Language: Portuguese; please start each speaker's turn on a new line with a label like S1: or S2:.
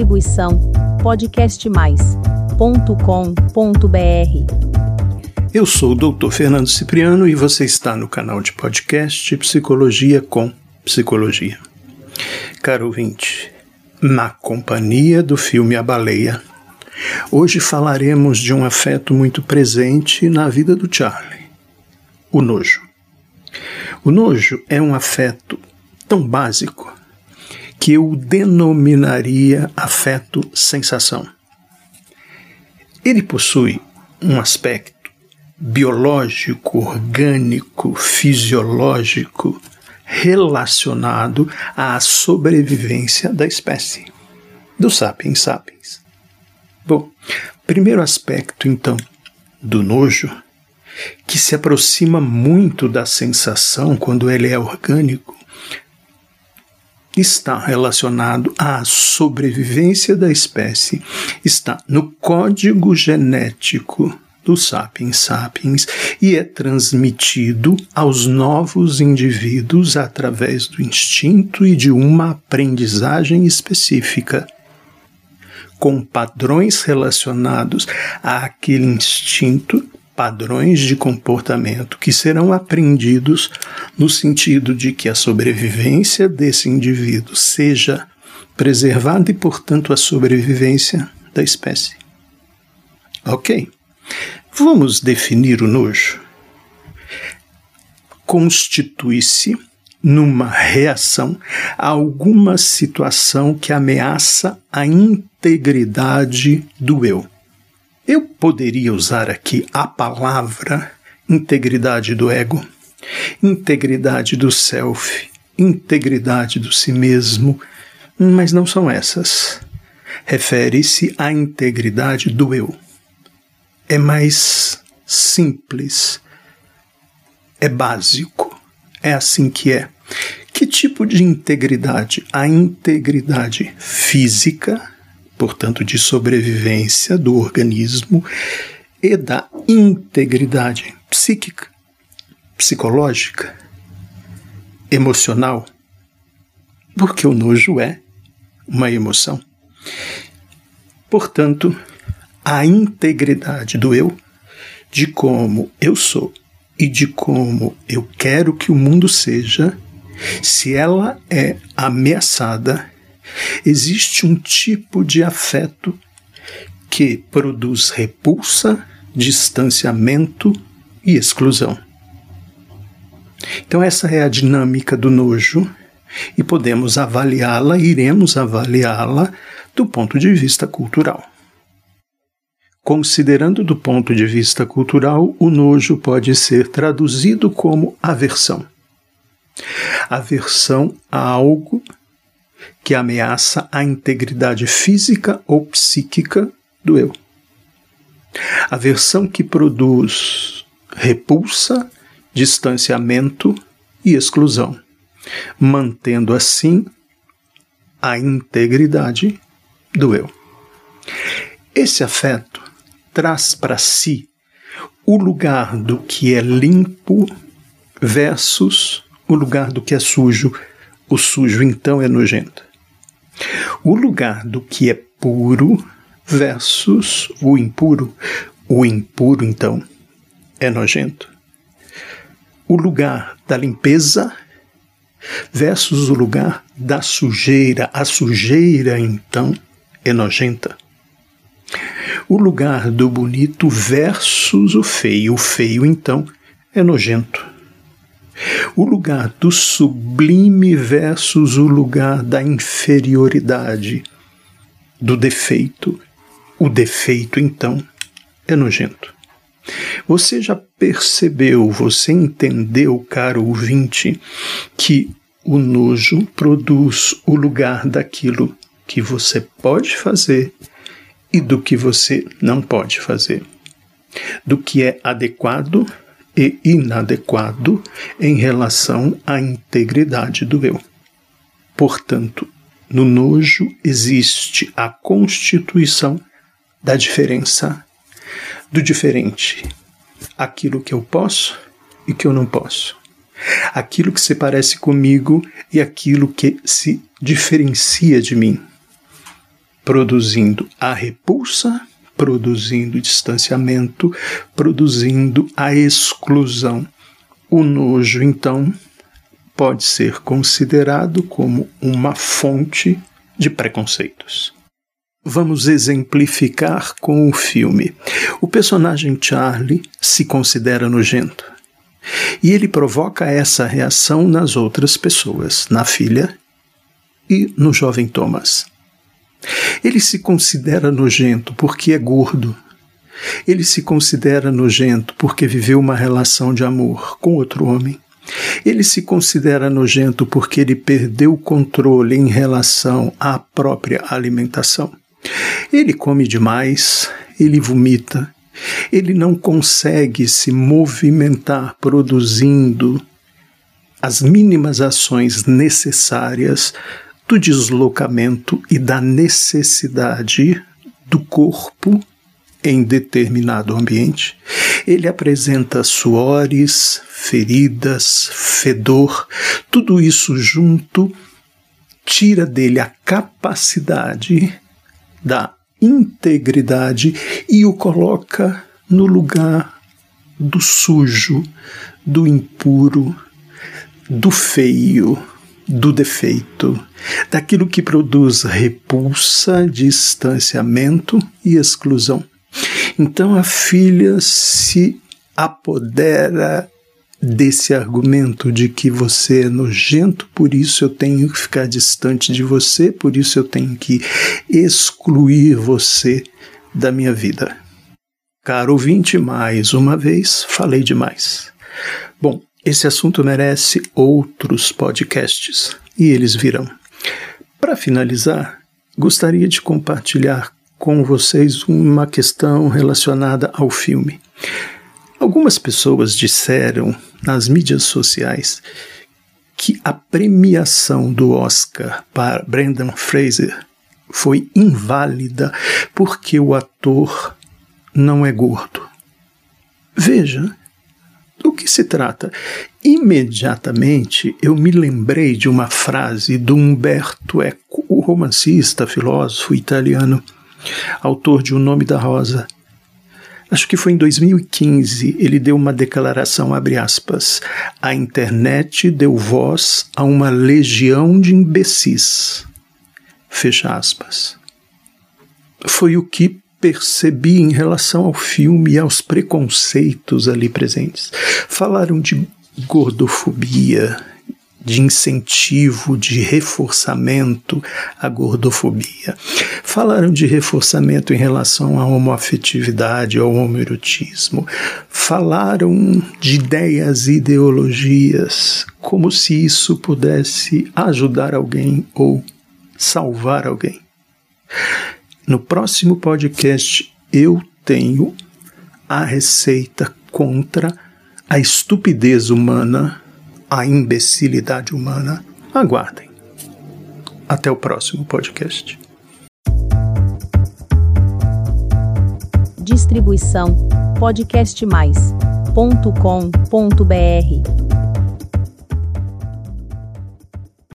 S1: Distribuição podcastmais.com.br.
S2: Eu sou o Dr. Fernando Cipriano e você está no canal de podcast Psicologia com Psicologia. Caro ouvinte, na companhia do filme A Baleia, hoje falaremos de um afeto muito presente na vida do Charlie: o nojo. O nojo é um afeto tão básico que eu denominaria afeto-sensação. Ele possui um aspecto biológico, orgânico, fisiológico relacionado à sobrevivência da espécie, do sapiens sapiens. Bom, primeiro aspecto então do nojo, que se aproxima muito da sensação quando ele é orgânico, está relacionado à sobrevivência da espécie, está no código genético do Sapiens sapiens e é transmitido aos novos indivíduos através do instinto e de uma aprendizagem específica com padrões relacionados àquele instinto padrões de comportamento que serão aprendidos no sentido de que a sobrevivência desse indivíduo seja preservada e, portanto, a sobrevivência da espécie. Ok. Vamos definir o nojo. Constitui-se numa reação a alguma situação que ameaça a integridade do eu. Eu poderia usar aqui a palavra integridade do ego, integridade do self, integridade do si mesmo, mas não são essas. Refere-se à integridade do eu. É mais simples, é básico, é assim que é. Que tipo de integridade? A integridade física, portanto, de sobrevivência do organismo e da integridade psíquica, psicológica, emocional, porque o nojo é uma emoção. Portanto, a integridade do eu, de como eu sou e de como eu quero que o mundo seja, se ela é ameaçada, existe um tipo de afeto que produz repulsa, distanciamento e exclusão. Então, essa é a dinâmica do nojo e podemos avaliá-la, iremos avaliá-la do ponto de vista cultural. Considerando do ponto de vista cultural, o nojo pode ser traduzido como aversão. Aversão a algo que ameaça a integridade física ou psíquica do eu. A versão que produz repulsa, distanciamento e exclusão, mantendo assim a integridade do eu. Esse afeto traz para si o lugar do que é limpo versus o lugar do que é sujo o sujo então é nojento. O lugar do que é puro versus o impuro. O impuro, então, é nojento. O lugar da limpeza versus o lugar da sujeira. A sujeira, então, é nojenta. O lugar do bonito versus o feio. O feio, então, é nojento o lugar do sublime versus o lugar da inferioridade, do defeito. O defeito, então, é nojento. Você já percebeu, você entendeu, caro ouvinte, que o nojo produz o lugar daquilo que você pode fazer e do que você não pode fazer, do que é adequado e inadequado em relação à integridade do eu. Portanto, no nojo existe a constituição da diferença, do diferente, aquilo que eu posso e que eu não posso, aquilo que se parece comigo e aquilo que se diferencia de mim. produzindo a repulsa, produzindo distanciamento, produzindo a exclusão. O nojo, então, pode ser considerado como uma fonte de preconceitos. Vamos exemplificar com o filme. O personagem Charlie se considera nojento. E ele provoca essa reação nas outras pessoas, na filha e no jovem Thomas. Ele se considera nojento porque é gordo. Ele se considera nojento porque viveu uma relação de amor com outro homem. Ele se considera nojento porque ele perdeu o controle em relação à própria alimentação. Ele come demais, ele vomita, ele não consegue se movimentar produzindo as mínimas ações necessárias do deslocamento e da necessidade do corpo em determinado ambiente. Ele apresenta suores, feridas, fedor, tudo isso junto tira dele a capacidade da integridade e o coloca no lugar do sujo, do impuro, do feio, do defeito, daquilo que produz repulsa, distanciamento e exclusão. Então a filha se apodera desse argumento de que você é nojento, por isso eu tenho que ficar distante de você, por isso eu tenho que excluir você da minha vida. Caro ouvinte, mais uma vez falei demais. Bom, esse assunto merece outros podcasts e eles virão. Para finalizar, gostaria de compartilhar com vocês uma questão relacionada ao filme. Algumas pessoas disseram nas mídias sociais que a premiação do Oscar para Brendan Fraser foi inválida porque o ator não é gordo. Veja que se trata. Imediatamente eu me lembrei de uma frase do Umberto Eco, o romancista, filósofo italiano, autor de O Nome da Rosa acho que foi em 2015, ele deu uma declaração, abre aspas, a internet deu voz a uma legião de imbecis, fecha aspas. Foi o que percebi em relação ao filme e aos preconceitos ali presentes. Falaram de gordofobia, de incentivo, de reforçamento à gordofobia. Falaram de reforçamento em relação à homoafetividade, ao homoerotismo. Falaram de ideias e ideologias, como se isso pudesse ajudar alguém ou salvar alguém. No próximo podcast, eu tenho a receita contra a estupidez humana a imbecilidade humana, aguardem. Até o próximo podcast.
S1: Distribuição podcastmais.com.br